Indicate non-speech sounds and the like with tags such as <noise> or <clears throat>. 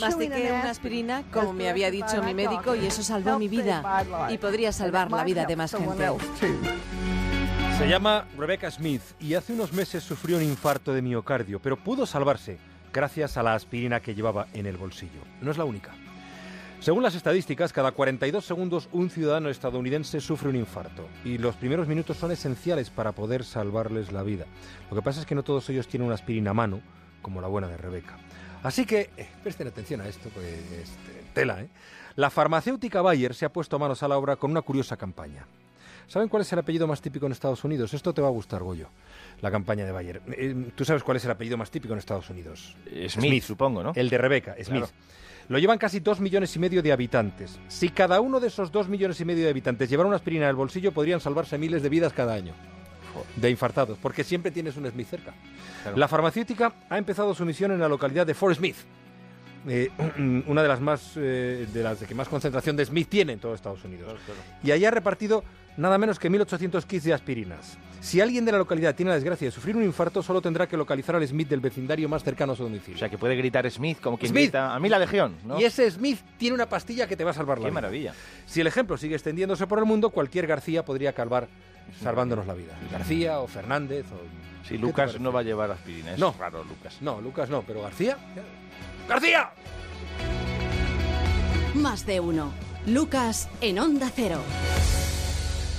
Mastiqué una aspirina, como me había dicho mi médico, y eso salvó mi vida. Y podría salvar la vida de más gente. Se llama Rebecca Smith y hace unos meses sufrió un infarto de miocardio, pero pudo salvarse gracias a la aspirina que llevaba en el bolsillo. No es la única. Según las estadísticas, cada 42 segundos un ciudadano estadounidense sufre un infarto y los primeros minutos son esenciales para poder salvarles la vida. Lo que pasa es que no todos ellos tienen una aspirina a mano, como la buena de Rebeca. Así que, eh, presten atención a esto, pues este, tela, ¿eh? La farmacéutica Bayer se ha puesto manos a la obra con una curiosa campaña. ¿Saben cuál es el apellido más típico en Estados Unidos? Esto te va a gustar, Goyo, la campaña de Bayer. Eh, ¿Tú sabes cuál es el apellido más típico en Estados Unidos? Smith, supongo, ¿no? El de Rebeca, Smith. Lo llevan casi dos millones y medio de habitantes. Si cada uno de esos dos millones y medio de habitantes llevara una aspirina en el bolsillo, podrían salvarse miles de vidas cada año de infartados, porque siempre tienes un Smith cerca. La farmacéutica ha empezado su misión en la localidad de Fort Smith, eh, <clears throat> una de las más eh, de las de que más concentración de Smith tiene en todo Estados Unidos. Y allá ha repartido nada menos que 1.800 kits de aspirinas. Si alguien de la localidad tiene la desgracia de sufrir un infarto, solo tendrá que localizar al Smith del vecindario más cercano a su domicilio. O sea, que puede gritar Smith como quien Smith. grita a mí la legión, ¿no? Y ese Smith tiene una pastilla que te va a salvar la Qué vida. maravilla. Si el ejemplo sigue extendiéndose por el mundo, cualquier García podría calvar salvándonos la vida. García o Fernández o... Sí, ¿Qué te Lucas no va a llevar aspirina. Es No. raro, Lucas. No, Lucas no, pero García... ¡García! Más de uno. Lucas en Onda Cero.